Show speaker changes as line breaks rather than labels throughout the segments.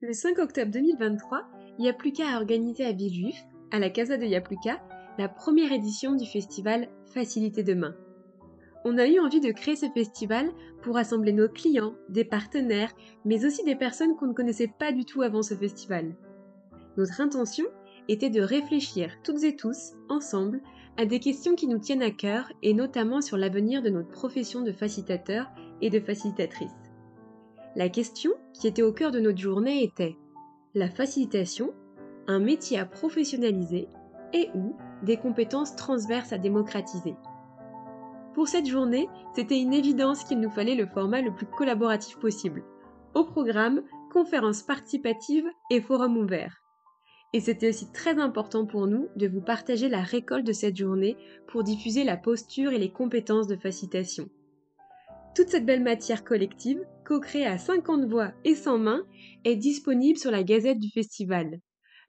Le 5 octobre 2023, Yapluka a organisé à Villejuif, à la Casa de Yapluka, la première édition du festival Facilité Demain. On a eu envie de créer ce festival pour rassembler nos clients, des partenaires, mais aussi des personnes qu'on ne connaissait pas du tout avant ce festival. Notre intention était de réfléchir toutes et tous, ensemble, à des questions qui nous tiennent à cœur et notamment sur l'avenir de notre profession de facilitateur et de facilitatrice. La question qui était au cœur de notre journée était la facilitation, un métier à professionnaliser et ou des compétences transverses à démocratiser. Pour cette journée, c'était une évidence qu'il nous fallait le format le plus collaboratif possible. Au programme, conférences participatives et forums ouverts. Et c'était aussi très important pour nous de vous partager la récolte de cette journée pour diffuser la posture et les compétences de facilitation. Toute cette belle matière collective, co-créée à 50 voix et 100 mains, est disponible sur la gazette du festival.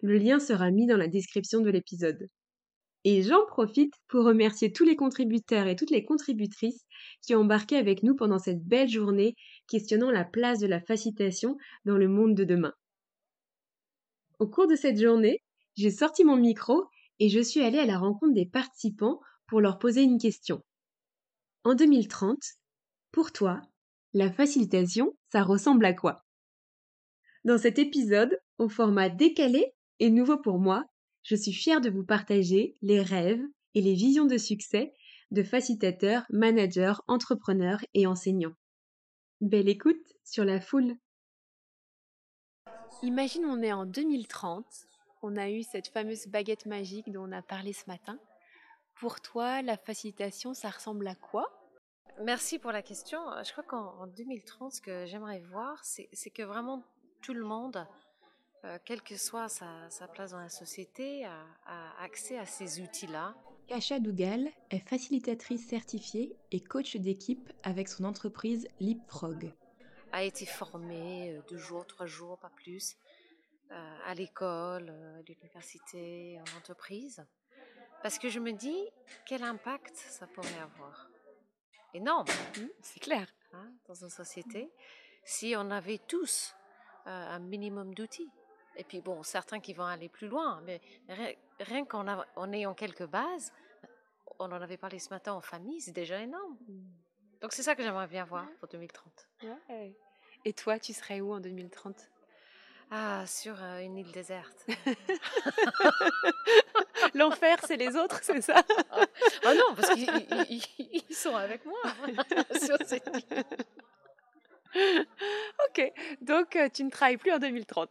Le lien sera mis dans la description de l'épisode. Et j'en profite pour remercier tous les contributeurs et toutes les contributrices qui ont embarqué avec nous pendant cette belle journée questionnant la place de la facilitation dans le monde de demain. Au cours de cette journée, j'ai sorti mon micro et je suis allée à la rencontre des participants pour leur poser une question. En 2030, pour toi, la facilitation, ça ressemble à quoi? Dans cet épisode, au format décalé et nouveau pour moi, je suis fière de vous partager les rêves et les visions de succès de facilitateurs, managers, entrepreneurs et enseignants. Belle écoute sur la foule. Imagine on est en 2030, on a eu cette fameuse baguette magique dont on a parlé ce matin. Pour toi, la facilitation, ça ressemble à quoi?
Merci pour la question. Je crois qu'en 2030, ce que j'aimerais voir, c'est que vraiment tout le monde, euh, quelle que soit sa, place dans la société, a, accès à ces outils-là.
Kacha Dougal est facilitatrice certifiée et coach d'équipe avec son entreprise Leapfrog.
A été formée euh, deux jours, trois jours, pas plus, euh, à l'école, à l'université, en entreprise. Parce que je me dis, quel impact ça pourrait avoir énorme,
mmh, c'est clair,
hein, dans une société, si on avait tous euh, un minimum d'outils. Et puis bon, certains qui vont aller plus loin, mais rien, qu'en en ayant quelques bases, on en avait parlé ce matin en famille, c'est déjà énorme. Mmh. Donc c'est ça que j'aimerais bien voir pour 2030.
Et toi, tu serais où en 2030
ah, sur euh, une île déserte.
L'enfer, c'est les autres, c'est ça?
Ah non, parce qu'ils sont avec moi sur cette île.
Ok, donc euh, tu ne travailles plus en 2030.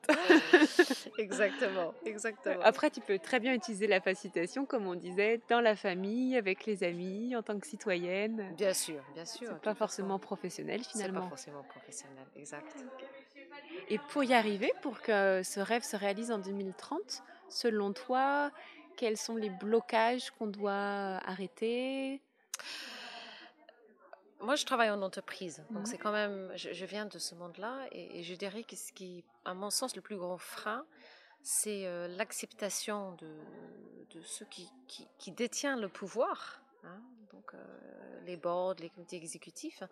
exactement, exactement.
Après, tu peux très bien utiliser la facilitation, comme on disait, dans la famille, avec les amis, en tant que citoyenne.
Bien sûr, bien sûr.
pas forcément professionnel finalement.
C'est pas forcément professionnel, exact.
Et pour y arriver, pour que ce rêve se réalise en 2030, selon toi, quels sont les blocages qu'on doit arrêter?
Moi, je travaille en entreprise, donc mmh. c'est quand même, je, viens de ce monde-là, et, je dirais que ce qui, à mon sens, le plus grand frein, c'est euh, l'acceptation de, de, ceux qui, qui, détiennent le pouvoir, hein, donc euh, les boards, les comités exécutifs,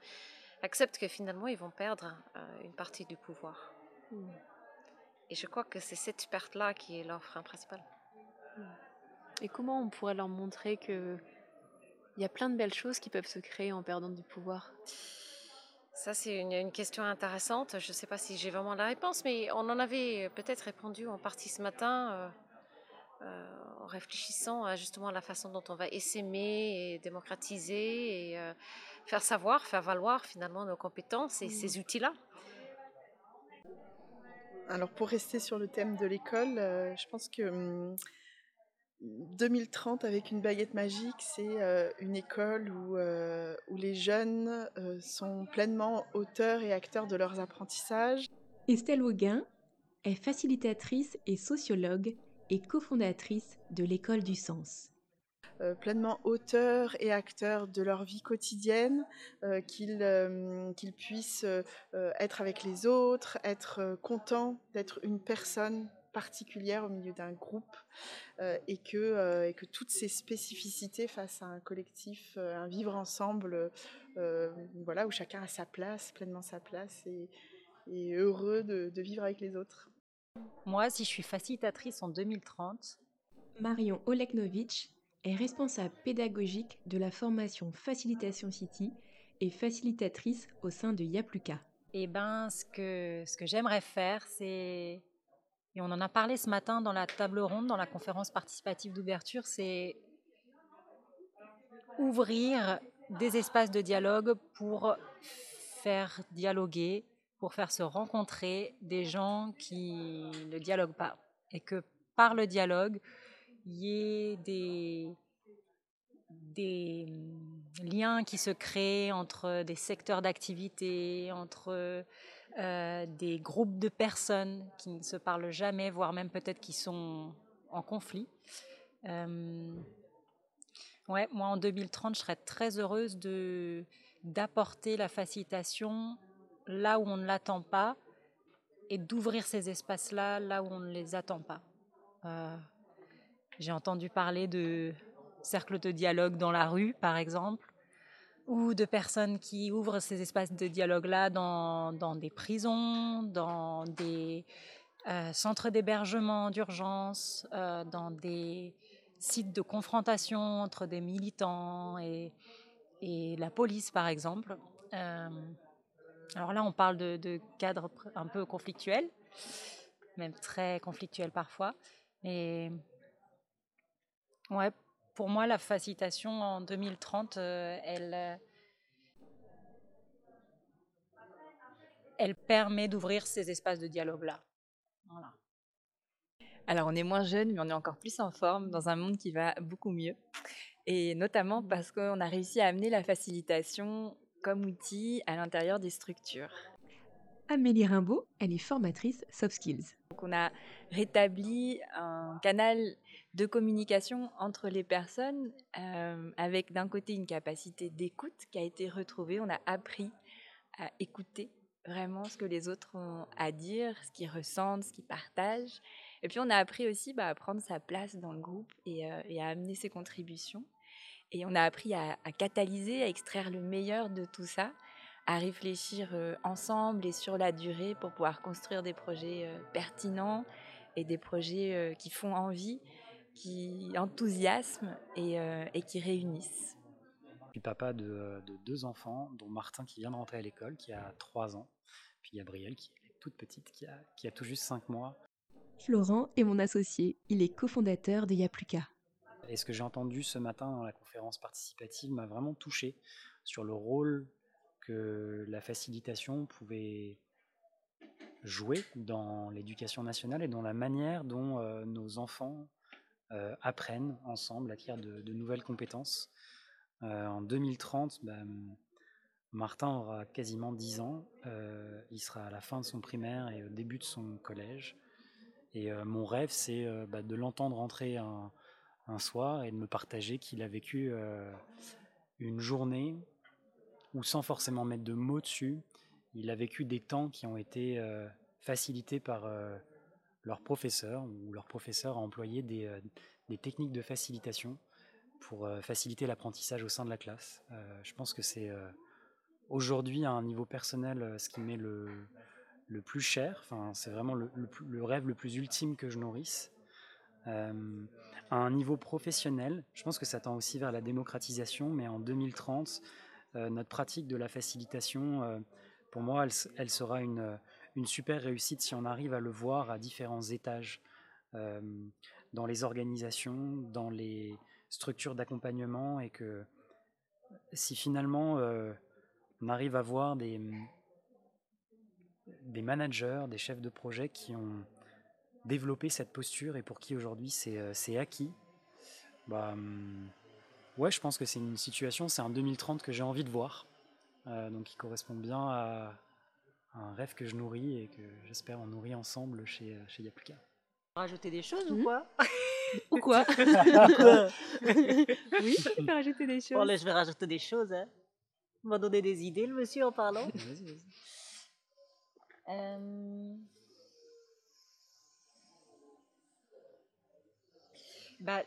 acceptent que finalement, ils vont perdre euh, une partie du pouvoir. Et je crois que c'est cette perte-là qui est leur frein principal.
Mmh. Et comment on pourrait leur montrer que il y a plein de belles choses qui peuvent se créer en perdant du pouvoir?
Ça, c'est une, question intéressante. Je ne sais pas si j'ai vraiment la réponse, mais on en avait peut-être répondu en partie ce matin euh, euh, en réfléchissant à justement la façon dont on va essaimer et démocratiser et euh, faire savoir, faire valoir finalement nos compétences et ces mmh. outils-là.
Alors pour rester sur le thème de l'école, je pense que hum, 2030 avec une baguette magique, c'est euh, une école où, euh, les jeunes euh, sont pleinement auteurs et acteurs de leurs apprentissages.
Estelle Auguin est facilitatrice et sociologue et cofondatrice de l'école du sens.
Pleinement auteurs et acteurs de leur vie quotidienne, qu'ils qu'ils puissent être avec les autres, être contents d'être une personne particulière au milieu d'un groupe euh, et, que, euh, et que toutes ces spécificités face à un collectif, euh, un vivre ensemble, voilà, où chacun a sa place, pleinement sa place et, et heureux de, de, vivre avec les autres.
Moi, si je suis facilitatrice en 2030,
Marion Oleknovitch est responsable pédagogique de la formation Facilitation City et facilitatrice au sein de Yapluka.
Eh ben, ce que, ce que j'aimerais faire, c'est, et on en a parlé ce matin dans la table ronde, dans la conférence participative d'ouverture, c'est ouvrir des espaces de dialogue pour faire dialoguer, pour faire se rencontrer des gens qui ne dialoguent pas. Et que par le dialogue, y ait des, des liens qui se créent entre des secteurs d'activité, entre euh, des groupes de personnes qui ne se parlent jamais, voire même peut-être qui sont en conflit. Euh, ouais, moi en 2030, je serais très heureuse de d'apporter la facilitation là où on ne l'attend pas et d'ouvrir ces espaces-là là où on ne les attend pas. Euh, J'ai entendu parler de cercles de dialogue dans la rue, par exemple, ou de personnes qui ouvrent ces espaces de dialogue-là dans, des prisons, dans des euh, centres d'hébergement d'urgence, euh, dans des sites de confrontation entre des militants et, et la police, par exemple. Euh, alors là, on parle de, de, cadres un peu conflictuels, même très conflictuels parfois. Mais ouais, pour moi, la facilitation en 2030, euh, elle, elle permet d'ouvrir ces espaces de dialogue-là. Voilà.
Alors, on est moins jeune, mais on est encore plus en forme dans un monde qui va beaucoup mieux. Et notamment parce qu'on a réussi à amener la facilitation comme outil à l'intérieur des structures.
Amélie Rimbaud, elle est formatrice soft skills.
Donc on a rétabli un canal de communication entre les personnes euh, avec d'un côté une capacité d'écoute qui a été retrouvée. On a appris à écouter vraiment ce que les autres ont à dire, ce qu'ils ressentent, ce qu'ils partagent. Et puis on a appris aussi bah, à prendre sa place dans le groupe et, euh, et, à amener ses contributions. Et on a appris à, catalyser, à extraire le meilleur de tout ça, à réfléchir euh, ensemble et sur la durée pour pouvoir construire des projets euh, pertinents et des projets euh, qui font envie, qui enthousiasment et, euh, et qui réunissent.
Je suis papa de, de, deux enfants, dont Martin qui vient de rentrer à l'école, qui a 3 ans, puis Gabrielle qui est toute petite, qui a, qui a tout juste 5 mois.
Florent est mon associé, il est cofondateur de Yapluka.
Et ce que j'ai entendu ce matin dans la conférence participative m'a vraiment touché sur le rôle que la facilitation pouvait jouer dans l'éducation nationale et dans la manière dont euh, nos enfants euh, apprennent ensemble, acquièrent de, de nouvelles compétences. Euh, en 2030, bah, Martin aura quasiment 10 ans, il sera à la fin de son primaire et au début de son collège. Et mon rêve, c'est bah, de l'entendre rentrer un, soir et de me partager qu'il a vécu une journée où, sans forcément mettre de mots dessus, il a vécu des temps qui ont été euh, facilités par euh, leur professeur, ou leur professeur a employé des, euh, techniques de facilitation pour euh, faciliter l'apprentissage au sein de la classe. Je pense que c'est aujourd'hui, à un niveau personnel, ce qui m'est le, le plus cher. Enfin, c'est vraiment le, rêve le plus ultime que je nourrisse. À un niveau professionnel, je pense que ça tend aussi vers la démocratisation, mais en 2030, euh, notre pratique de la facilitation, euh, pour moi, elle, sera une, une super réussite si on arrive à le voir à différents étages, euh, dans les organisations, dans les structures d'accompagnement, et que si finalement euh, on arrive à voir des, des managers, des chefs de projet qui ont développé cette posture et pour qui aujourd'hui c'est acquis, bah, ouais, je pense que c'est une situation, c'est un 2030 que j'ai envie de voir, euh, donc qui correspond bien à, un rêve que je nourris et que j'espère on nourrit ensemble chez, chez Yapluka.
Rajouter des choses mmh. ou quoi?
Ou quoi, Oui, tu peux rajouter des choses.
Bon, là, je vais rajouter des choses. Hein. Il m'a donné des idées, le monsieur, en parlant.
Vas-y, vas-y.
Euh... Bah,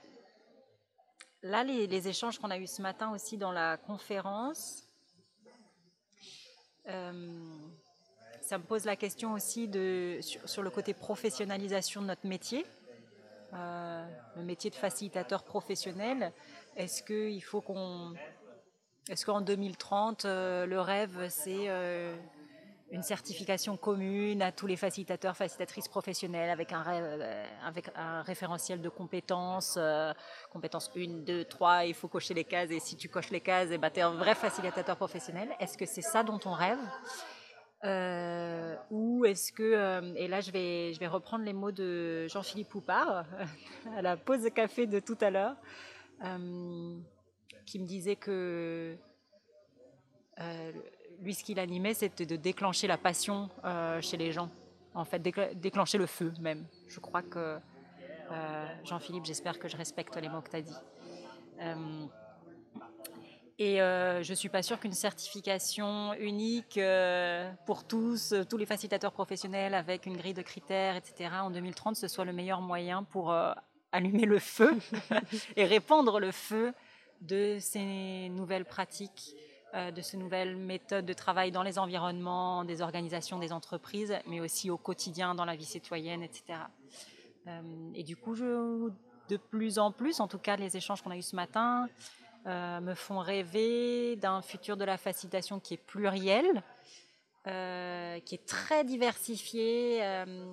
là, les, échanges qu'on a eus ce matin aussi dans la conférence, euh, ça me pose la question aussi de, sur, le côté professionnalisation de notre métier, euh, le métier de facilitateur professionnel. Est-ce qu'il faut qu'on. Est-ce qu'en 2030, euh, le rêve, c'est une certification commune à tous les facilitateurs, facilitatrices professionnelles avec un, un référentiel de compétences, compétences 1, 2, 3, il faut cocher les cases et si tu coches les cases, eh ben, tu es un vrai facilitateur professionnel. Est-ce que c'est ça dont on rêve? Euh, ou est-ce que, euh, et là je vais, je vais reprendre les mots de Jean-Philippe Poupard à la pause de café de tout à l'heure, euh, qui me disait que lui ce qu'il animait c'était de déclencher la passion chez les gens, en fait déclencher le feu même. Je crois que Jean-Philippe, j'espère que je respecte les mots que tu as dit. Et euh, je ne suis pas sûre qu'une certification unique euh, pour tous, euh, tous les facilitateurs professionnels avec une grille de critères, etc., en 2030, ce soit le meilleur moyen pour allumer le feu et répandre le feu de ces nouvelles pratiques, de ces nouvelles méthodes de travail dans les environnements, des organisations, des entreprises, mais aussi au quotidien dans la vie citoyenne, etc. et du coup, de plus en plus, en tout cas les échanges qu'on a eus ce matin, euh, me font rêver d'un futur de la facilitation qui est pluriel, euh, qui est très diversifié, euh,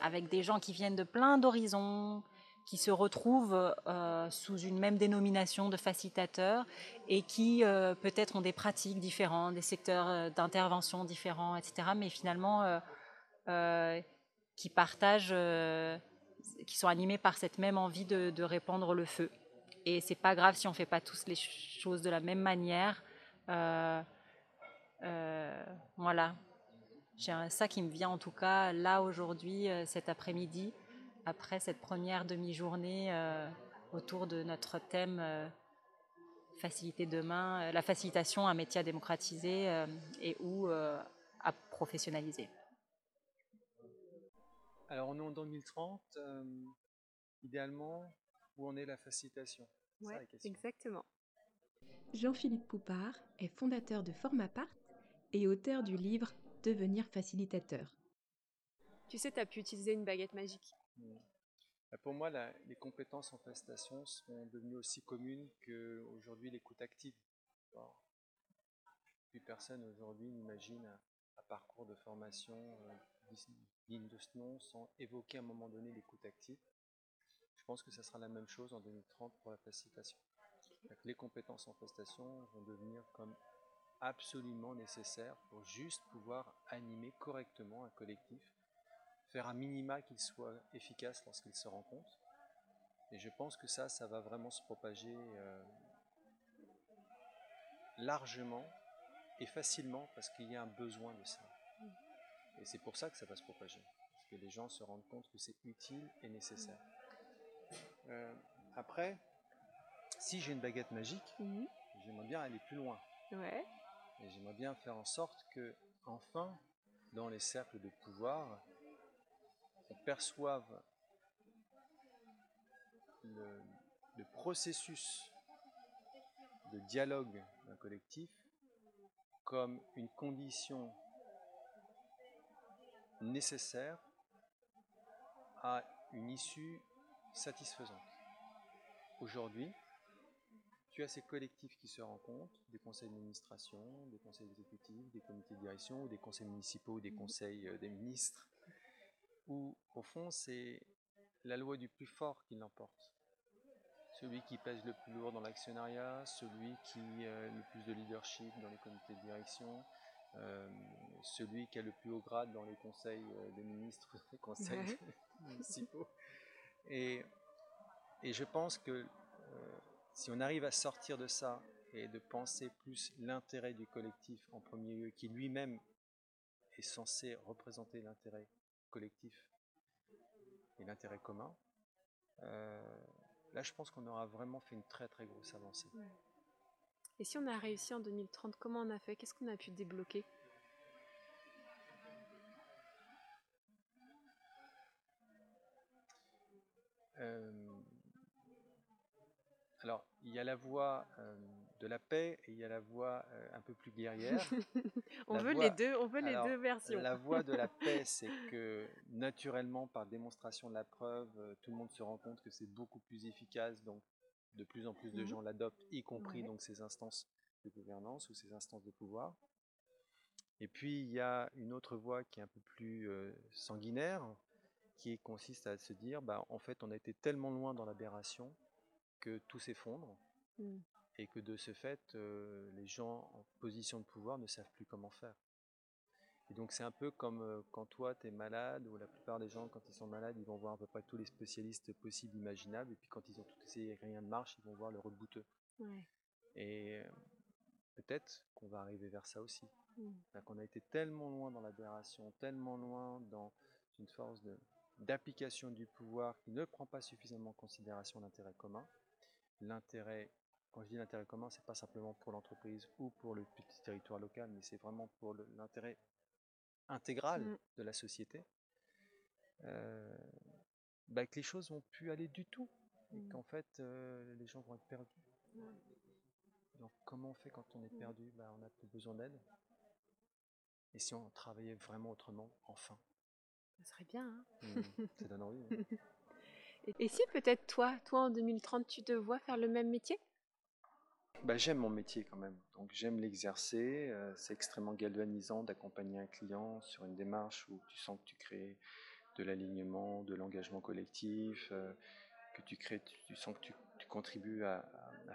avec des gens qui viennent de plein d'horizons, qui se retrouvent sous une même dénomination de facilitateurs et qui peut-être ont des pratiques différentes, des secteurs d'intervention différents, etc. Mais finalement, qui partagent, qui sont animés par cette même envie de répandre le feu. Et c'est pas grave si on fait pas tous les choses de la même manière. Euh, euh, voilà. J'ai ça qui me vient en tout cas là aujourd'hui, euh, cet après-midi, après cette première demi-journée autour de notre thème faciliter demain, la facilitation, un métier à démocratiser et ou à professionnaliser.
Alors on est en 2030. idéalement, où en est la facilitation?
Ouais, exactement. Jean-Philippe Poupard est fondateur de Formapart et auteur du livre Devenir facilitateur. Tu sais, tu as pu utiliser une baguette magique.
Bah, pour moi, les compétences en facilitation sont devenues aussi communes qu'aujourd'hui l'écoute active. plus personne aujourd'hui n'imagine un, parcours de formation euh, digne de ce nom sans évoquer à un moment donné l'écoute active. Je pense que ça sera la même chose en 2030 pour la facilitation. Les compétences en facilitation vont devenir comme absolument nécessaires pour juste pouvoir animer correctement un collectif, faire un minima qu'il soit efficace lorsqu'il se rencontre. Et je pense que ça, ça va vraiment se propager euh, largement et facilement parce qu'il y a un besoin de ça. Et c'est pour ça que ça va se propager, parce que les gens se rendent compte que c'est utile et nécessaire. Euh, après, si j'ai une baguette magique, mhm. j'aimerais bien aller plus loin. Et j'aimerais bien faire en sorte que, enfin, dans les cercles de pouvoir, on perçoive le, le processus de dialogue d'un collectif comme une condition nécessaire à une issue satisfaisante. Aujourd'hui, tu as ces collectifs qui se rencontrent, des conseils d'administration, des conseils exécutifs, des comités de direction, des conseils municipaux, des conseils euh, des ministres, où au fond c'est la loi du plus fort qui l'emporte. Celui qui pèse le plus lourd dans l'actionnariat, celui qui a le plus de leadership dans les comités de direction, euh, celui qui a le plus haut grade dans les conseils euh, des ministres, les conseils municipaux. Et, je pense que euh, si on arrive à sortir de ça et de penser plus l'intérêt du collectif en premier lieu, qui lui-même est censé représenter l'intérêt collectif et l'intérêt commun, euh, là je pense qu'on aura vraiment fait une très très grosse avancée.
Et si on a réussi en 2030, comment on a fait? Qu'est-ce qu'on a pu débloquer?
Euh, alors, il y a la voie, euh, de la paix et il y a la voie euh, un peu plus guerrière.
on
La
veut les deux, on veut les
alors,
deux versions.
La voie de la paix, c'est que naturellement, par démonstration de la preuve, euh, tout le monde se rend compte que c'est beaucoup plus efficace, donc de plus en plus de
Mhm.
gens l'adoptent, y compris
Ouais.
donc ces instances de gouvernance ou ces instances de pouvoir. Et puis il y a une autre voie qui est un peu plus euh, sanguinaire, qui consiste à se dire, bah, en fait, on a été tellement loin dans l'aberration que tout s'effondre
Mm.
Et que de ce fait, euh, les gens en position de pouvoir ne savent plus comment faire. Et donc c'est un peu comme euh, quand toi tu es malade, ou la plupart des gens quand ils sont malades, ils vont voir à peu près tous les spécialistes possibles, imaginables, et puis quand ils ont tout essayé et rien ne marche, ils vont voir le route bouteux.
Ouais.
Et euh, peut-être qu'on va arriver vers ça aussi.
Mm.
C'est-à-dire qu'on a été tellement loin dans l'aberration, tellement loin dans une force de- d'application du pouvoir qui ne prend pas suffisamment en considération l'intérêt commun. L'intérêt, quand je dis l'intérêt commun, c'est pas simplement pour l'entreprise ou pour le petit territoire local, mais c'est vraiment pour l'intérêt intégral
Mm.
de la société. Euh, bah, que les choses vont plus aller du tout et
Mm.
qu'en fait euh, les gens vont être perdus. Donc comment on fait quand on est
Mm.
perdu? Bah, On n'a plus besoin d'aide. Et si on travaillait vraiment autrement, enfin
Ça serait bien. hein.
Ça donne envie. hein.
Et, et si peut-être toi, toi en 2030, tu te vois faire le même métier?
Bah, j'aime mon métier quand même, donc j'aime l'exercer. euh, c'est extrêmement galvanisant d'accompagner un client sur une démarche où tu sens que tu crées de l'alignement, de l'engagement collectif, euh, que tu crées, tu, tu sens que tu, tu contribues à,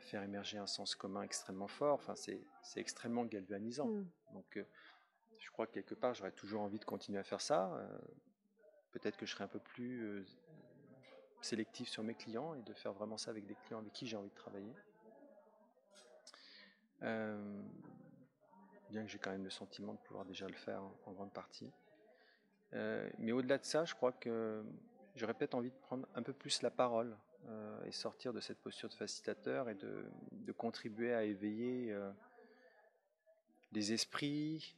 faire émerger un sens commun extrêmement fort. Enfin, c'est extrêmement galvanisant.
Mm.
Donc, euh, je crois que quelque part, j'aurais toujours envie de continuer à faire ça. Peut-être que je serai un peu plus sélectif sur mes clients et de faire vraiment ça avec des clients avec qui j'ai envie de travailler. Euh, bien que j'ai quand même le sentiment de pouvoir déjà le faire en, grande partie. Euh, mais au-delà de ça, je crois que j'aurais peut-être envie de prendre un peu plus la parole euh, et sortir de cette posture de facilitateur et de, contribuer à éveiller les esprits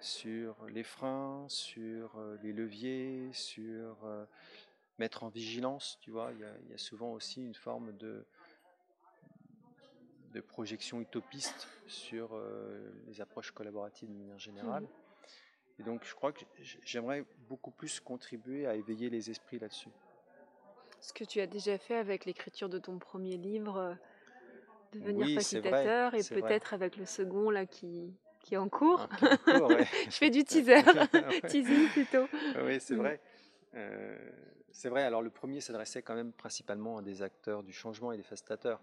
sur les freins, sur les leviers, sur mettre en vigilance. Tu vois, il y a souvent aussi une forme de de projection utopiste sur euh, les approches collaboratives de manière générale. Et donc, je crois que j'aimerais beaucoup plus contribuer à éveiller les esprits là-dessus.
Ce que tu as déjà fait avec l'écriture de ton premier livre, euh, devenir
Oui, c'est vrai,
facilitateur, et peut-être avec le second là qui, qui est en cours.
Ah, qui est en cours, ouais.
Je fais du teaser,
Ouais.
teasing plutôt.
Oui, c'est
Mm.
vrai. Euh, c'est vrai. Alors, le premier s'adressait quand même principalement à des acteurs du changement et des facilitateurs.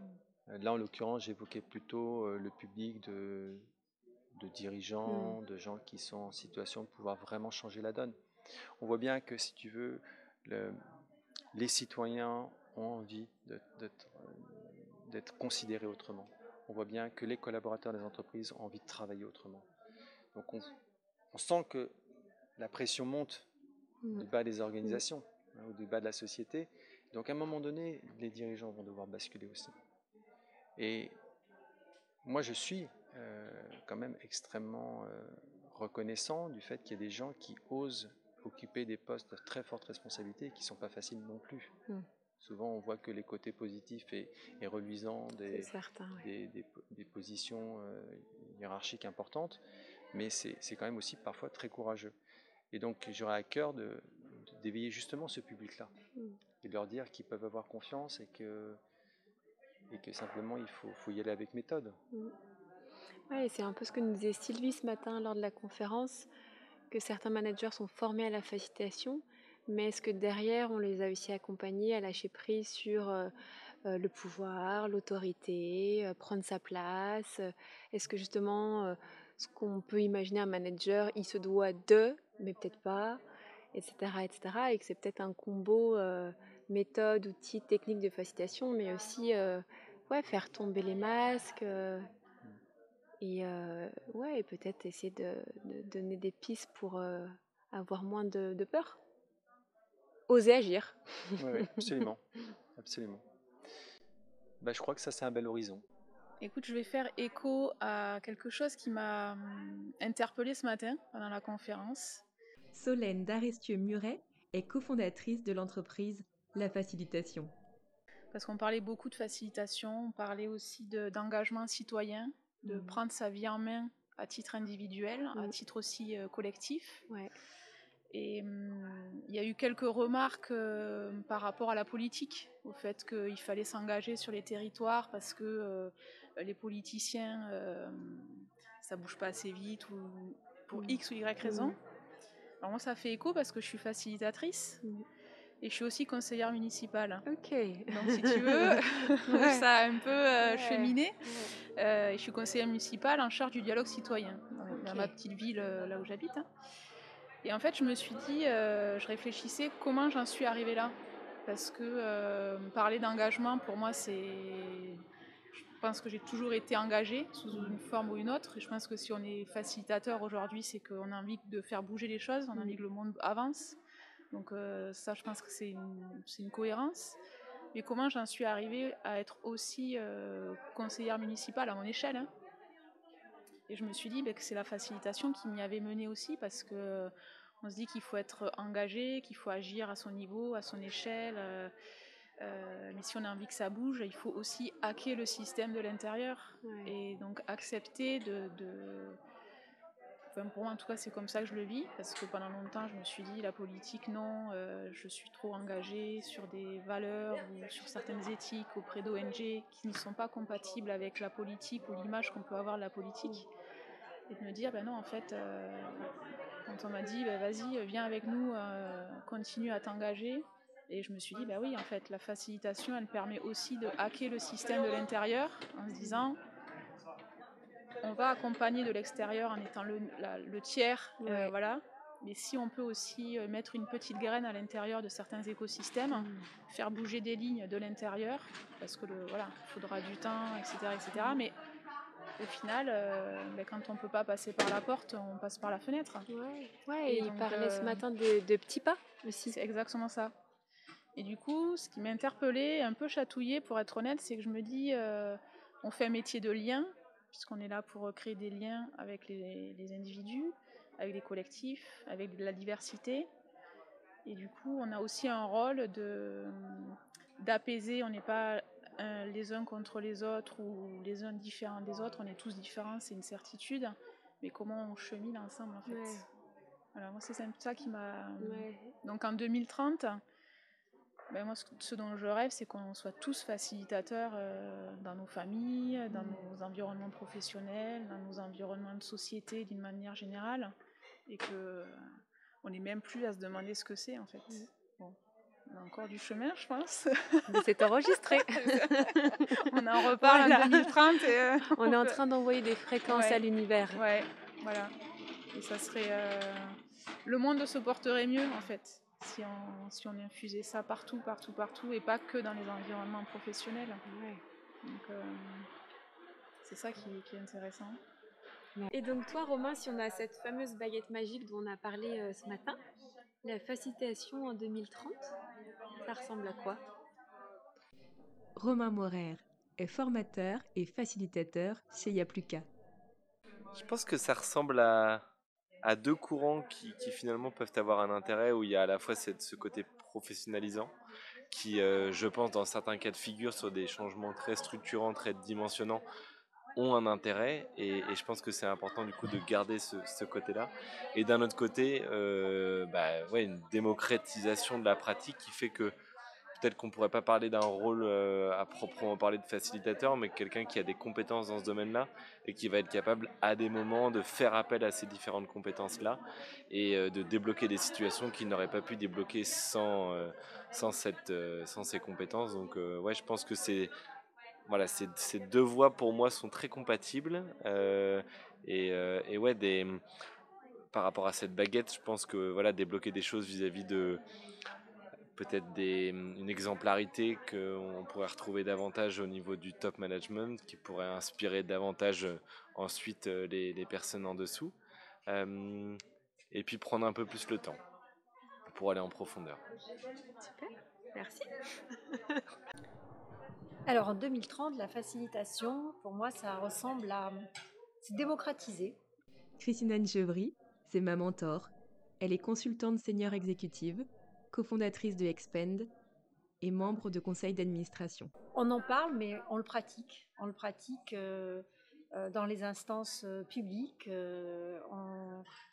Euh, Là, en l'occurrence, j'évoquais plutôt euh, le public de, de dirigeants, de gens qui sont en situation de pouvoir vraiment changer la donne. On voit bien que, si tu veux, le- les citoyens ont envie d'être euh, d'être considérés autrement. On voit bien que les collaborateurs des entreprises ont envie de travailler autrement. Donc, on, on sent que la pression monte
Mm.
du bas des organisations hein, ou du bas de la société. Donc à un moment donné, les dirigeants vont devoir basculer aussi. Et moi, je suis euh, quand même extrêmement euh, reconnaissant du fait qu'il y ait des gens qui osent occuper des postes de très forte responsabilité et qui ne sont pas faciles non plus.
Mm.
Souvent, on voit que les côtés positifs et, et reluisants des,
certain,
positions euh, hiérarchiques importantes, mais c'est quand même aussi parfois très courageux. Et donc j'aurais à cœur de- de- d'éveiller justement ce public-là
Mm.
et de leur dire qu'ils peuvent avoir confiance et que, et que simplement il faut, faut y aller avec méthode.
Ouais, et c'est un peu ce que nous disait Sylvie ce matin lors de la conférence, que certains managers sont formés à la facilitation, mais est-ce que derrière on les a aussi accompagnés à lâcher prise sur euh, euh, le pouvoir, l'autorité, euh, prendre sa place? Est-ce que justement ce qu'on peut imaginer un manager, il se doit de, mais peut-être pas, etc., etc., et que c'est peut-être un combo euh, méthode, outils, techniques de facilitation, mais aussi euh, ouais, faire tomber les masques. euh, et euh, ouais, et peut-être essayer de, de donner des pistes pour euh, avoir moins de, de peur. Oser agir.
Oui, oui, absolument. absolument. Bah, je crois que ça, c'est un bel horizon.
Écoute, je vais faire écho à quelque chose qui m'a hum, interpellée ce matin pendant la conférence.
Solène Daristieux-Muret est cofondatrice de l'entreprise La Facilitation.
parce qu'on parlait beaucoup de facilitation, on parlait aussi d'engagement citoyen, de
Mhm.
prendre sa vie en main à titre individuel, à
Mhm.
titre aussi euh, collectif.
Ouais.
Et hum, il y a eu quelques remarques euh, par rapport à la politique, au fait qu'il fallait s'engager sur les territoires parce que euh, les politiciens, euh, ça bouge pas assez vite ou pour
Mhm.
X ou Y raison. Alors moi, ça fait écho parce que je suis facilitatrice. Et je suis aussi conseillère municipale.
Ok.
Donc si tu veux,
Ouais.
ça a un peu euh,
Ouais.
cheminé. Euh, et je suis conseillère municipale en charge du dialogue citoyen dans- ma petite ville euh, là où j'habite. hein. Et en fait, je me suis dit, euh, je réfléchissais comment j'en suis arrivée là. Parce que euh, parler d'engagement, pour moi, c'est. Je pense que j'ai toujours été engagée sous une forme ou une autre. Et je pense que si on est facilitateur aujourd'hui, c'est qu'on a envie de faire bouger les choses, on a envie que le monde avance. Donc, euh, ça, je pense que c'est une, cohérence. Mais comment j'en suis arrivée à être aussi euh, conseillère municipale à mon échelle hein? Et je me suis dit ben, que c'est la facilitation qui m'y avait mené aussi parce que on se dit qu'il faut être engagé, qu'il faut agir à son niveau, à son échelle. euh, euh, mais si on a envie que ça bouge, il faut aussi hacker le système de l'intérieur
Ouais.
et donc accepter de, de- Enfin, pour moi, en tout cas, c'est comme ça que je le vis, parce que pendant longtemps, je me suis dit, la politique, non, euh, je suis trop engagée sur des valeurs ou sur certaines éthiques auprès d'ONG qui ne sont pas compatibles avec la politique ou l'image qu'on peut avoir de la politique. Et de me dire, ben non, en fait, euh, quand on m'a dit, ben vas-y, viens avec nous, euh, continue à t'engager. Et je me suis dit, ben oui, en fait, la facilitation, elle permet aussi de hacker le système de l'intérieur en se disant, on va accompagner de l'extérieur en étant le, la- le tiers, euh, voilà. Mais si on peut aussi euh, mettre une petite graine à l'intérieur de certains écosystèmes,
Mhm.
faire bouger des lignes de l'intérieur, parce que le, voilà, il faudra du temps, etc., etc. Mais au final, euh, ben, quand on peut pas passer par la porte, on passe par la fenêtre.
Ouais, ouais, et
Et
il parlait ce matin de, de petits pas aussi.
C'est exactement ça. Et du coup, ce qui m'a interpellée, un peu chatouillée pour être honnête, c'est que je me dis, euh, on fait un métier de lien, puisqu'on est là pour créer des liens avec les, les individus, avec les collectifs, avec la diversité. Et du coup, on a aussi un rôle de d'apaiser. On n'est pas euh, les uns contre les autres ou les uns différents des autres. On est tous différents, c'est une certitude. Mais comment on chemine ensemble en fait?
Ouais.
Voilà, moi c'est ça qui m'a.
Ouais.
Donc en 2030, ben moi ce, dont je rêve, c'est qu'on soit tous facilitateurs euh, dans nos familles, dans nos environnements professionnels, dans nos environnements de société d'une manière générale, et que euh, on n'est même plus à se demander ce que c'est en fait. Bon, on a encore du chemin, je pense.
Mais c'est enregistré.
on en reparle
Voilà.
en 2030. Et, euh,
On est en train d'envoyer des fréquences
Ouais.
à l'univers.
Ouais, voilà. Et ça serait. euh, Le monde se porterait mieux, en fait, si on, si on infusait ça partout, partout, partout, et pas que dans les environnements professionnels. Donc, euh, c'est ça qui, qui est intéressant.
Et donc toi, Romain, si on a cette fameuse baguette magique dont on a parlé euh, ce matin, la facilitation en 2030, ça ressemble à quoi?
Romain Morer est formateur et facilitateur chez Yapluka.
Je pense que ça ressemble à, à deux courants qui, finalement peuvent avoir un intérêt où il y a à la fois ce côté professionnalisant qui, euh, je pense, dans certains cas de figure, sur des changements très structurants, très dimensionnants, ont un intérêt et, et je pense que c'est important du coup de garder ce, ce côté-là. Et d'un autre côté, euh, bah, ouais, une démocratisation de la pratique qui fait que peut-être qu'on pourrait pas parler d'un rôle euh, à proprement parler de facilitateur, mais quelqu'un qui a des compétences dans ce domaine-là et qui va être capable à des moments de faire appel à ces différentes compétences-là et euh, de débloquer des situations qu'il n'aurait pas pu débloquer sans, euh, sans, cette, sans ces compétences. Donc ouais, je pense que c'est voilà, ces, ces deux voies pour moi sont très compatibles et, et ouais, des, par rapport à cette baguette, je pense que voilà, débloquer des choses vis-à-vis de peut-être des, une exemplarité qu'on pourrait retrouver davantage au niveau du top management, qui pourrait inspirer davantage euh, ensuite euh, les, les personnes en dessous, Euh, et puis prendre un peu plus le temps pour aller en profondeur.
Super, merci.
Alors en 2030, la facilitation, pour moi, ça ressemble à c'est démocratiser.
Christine Chevry, c'est ma mentor. Elle est consultante senior exécutive, cofondatrice de Expend et membre de conseil d'administration.
On en parle, mais on le pratique. On le pratique euh, euh, dans les instances euh, publiques.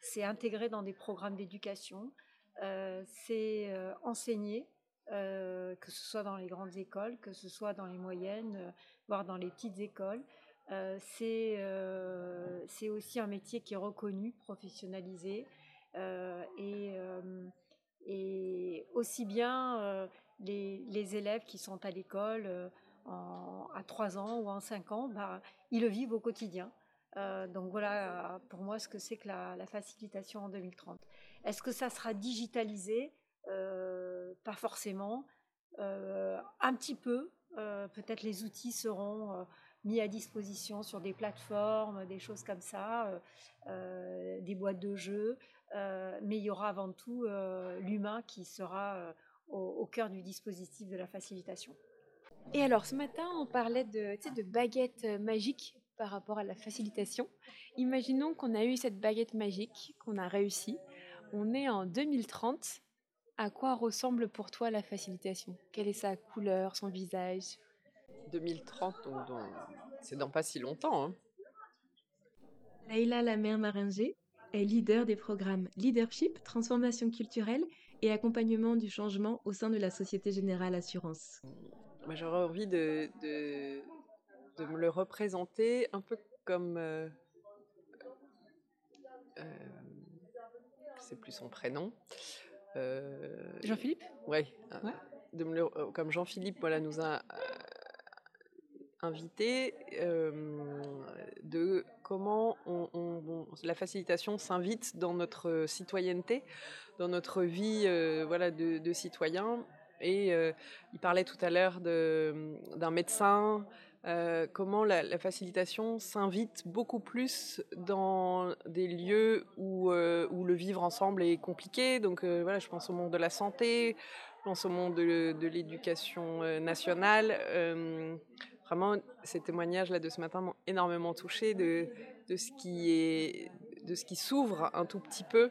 c'est intégré dans des programmes d'éducation. c'est enseigné, que ce soit dans les grandes écoles, que ce soit dans les moyennes, voire dans les petites écoles. c'est aussi un métier qui est reconnu, professionnalisé. et, et aussi bien les, élèves qui sont à l'école euh, à 3 ans ou en 5 ans, bah, ils le vivent au quotidien. Euh, donc voilà pour moi ce que c'est que la, facilitation en 2030. Est-ce que ça sera digitalisé? Euh, Pas forcément. un petit peu. Peut-être les outils seront mis à disposition sur des plateformes, des choses comme ça, des boîtes de jeux. Mais il y aura avant tout l'humain qui sera au, cœur du dispositif de la facilitation.
Et alors, ce matin, on parlait de, de baguette magique par rapport à la facilitation. Imaginons qu'on a eu cette baguette magique, qu'on a réussi. On est en 2030. À quoi ressemble pour toi la facilitation? Quelle est sa couleur, son visage?
2030, c'est dans pas si longtemps. Hein.
Laïla Lamère Maringer est leader des programmes Leadership, Transformation culturelle et accompagnement du changement au sein de la Société Générale Assurance
J'aurais envie de, de, de, me le représenter un peu comme... Euh, euh, c'est plus son prénom.
Euh, Jean-Philippe?
Oui. Ouais. De me euh, comme Jean-Philippe voilà, nous a invité de comment la facilitation s'invite dans notre citoyenneté dans notre vie euh, voilà, de, citoyen. Et euh, il parlait tout à l'heure d'un médecin, euh, comment la, facilitation s'invite beaucoup plus dans des lieux où, où, le vivre ensemble est compliqué. Donc voilà, je pense au monde de la santé, je pense au monde de, de l'éducation nationale. Vraiment, ces témoignages-là de ce matin m'ont énormément touché de, de ce qui est de ce qui s'ouvre un tout petit peu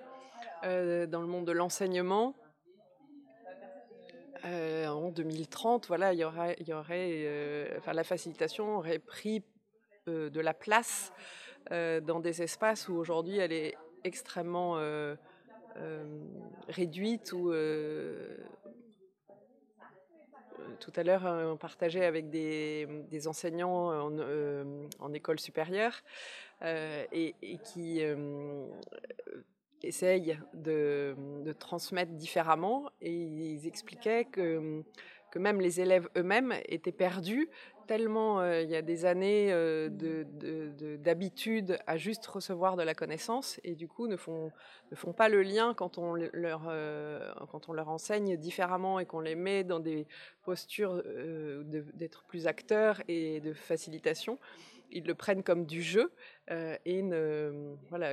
euh, dans le monde de l'enseignement. Euh, en 2030, voilà, il y aurait, il y aurait euh, enfin, la facilitation aurait pris de la place dans des espaces où aujourd'hui elle est extrêmement réduite ou tout à l'heure, on partageait avec des, enseignants en, en, école supérieure et, qui essayent de, transmettre différemment. Et ils expliquaient que, que même les élèves eux-mêmes étaient perdus tellement euh, il y a des années euh, d'habitude à juste recevoir de la connaissance et du coup ne font, ne font pas le lien quand on leur, euh, quand on leur enseigne différemment et qu'on les met dans des postures d'être plus acteurs et de facilitation ils le prennent comme du jeu et ne, voilà,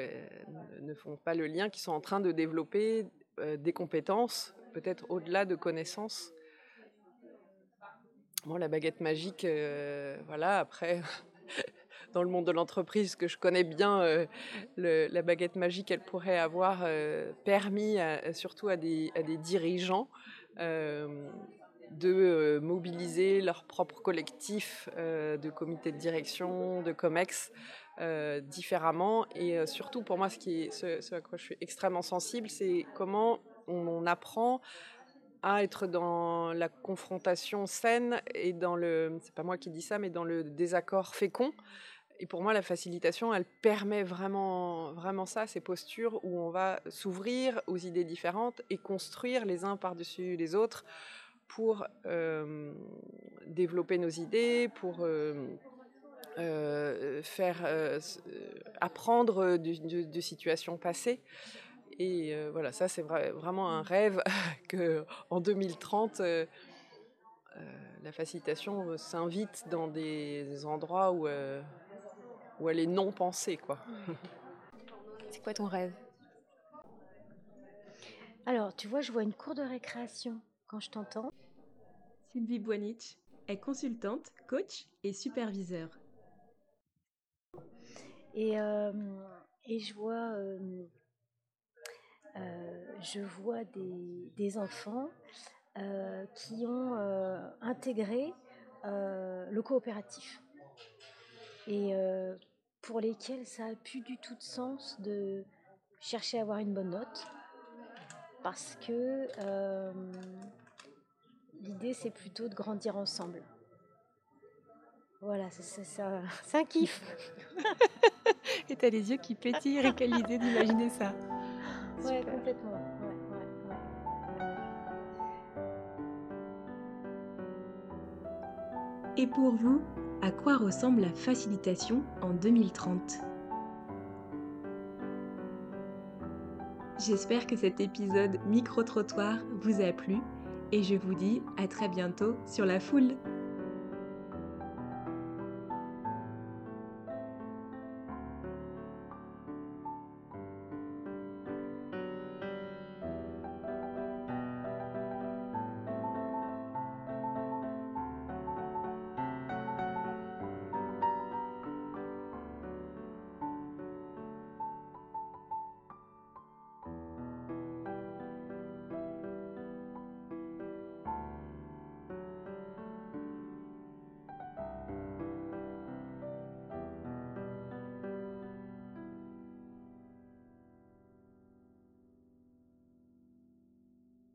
ne font pas le lien qu'ils sont en train de développer des compétences, peut-être au-delà de connaissances. Bon, la baguette magique, euh, voilà, après, dans le monde de l'entreprise que je connais bien, la baguette magique, elle pourrait avoir permis surtout à des, à des dirigeants de euh, mobiliser leur propre collectif euh, de comités de direction, de COMEX euh, différemment. Et surtout, pour moi, ce, qui est, ce, à quoi je suis extrêmement sensible, c'est comment on, apprend à être dans la confrontation saine et dans le, c'est pas moi qui dis ça, mais dans le désaccord fécond. Et pour moi, la facilitation, elle permet vraiment, vraiment ça, ces postures où on va s'ouvrir aux idées différentes et construire les uns par-dessus les autres pour euh, développer nos idées, pour euh, euh, faire apprendre de, situations passées. Et voilà, ça c'est vraiment un rêve que en 2030, la facilitation s'invite dans des endroits où, où elle est non pensée. Quoi.
C'est quoi ton rêve?
Alors, tu vois, je vois une cour de récréation quand je t'entends.
Sylvie Boinich est consultante, coach et superviseur.
Et, euh, et je vois, euh, euh, je vois des, des enfants euh, qui ont euh, intégré euh, le coopératif et pour lesquels ça a plus du tout de sens de chercher à avoir une bonne note parce que l'idée c'est plutôt de grandir ensemble. Voilà, c'est un kiff.
Et t'as les yeux qui pétillent rien qu'à l'idée d'imaginer ça.
Ouais, complètement.
Et pour vous, à quoi ressemble la facilitation en 2030 J'espère que cet épisode micro-trottoir vous a plu et je vous dis à très bientôt sur la foule.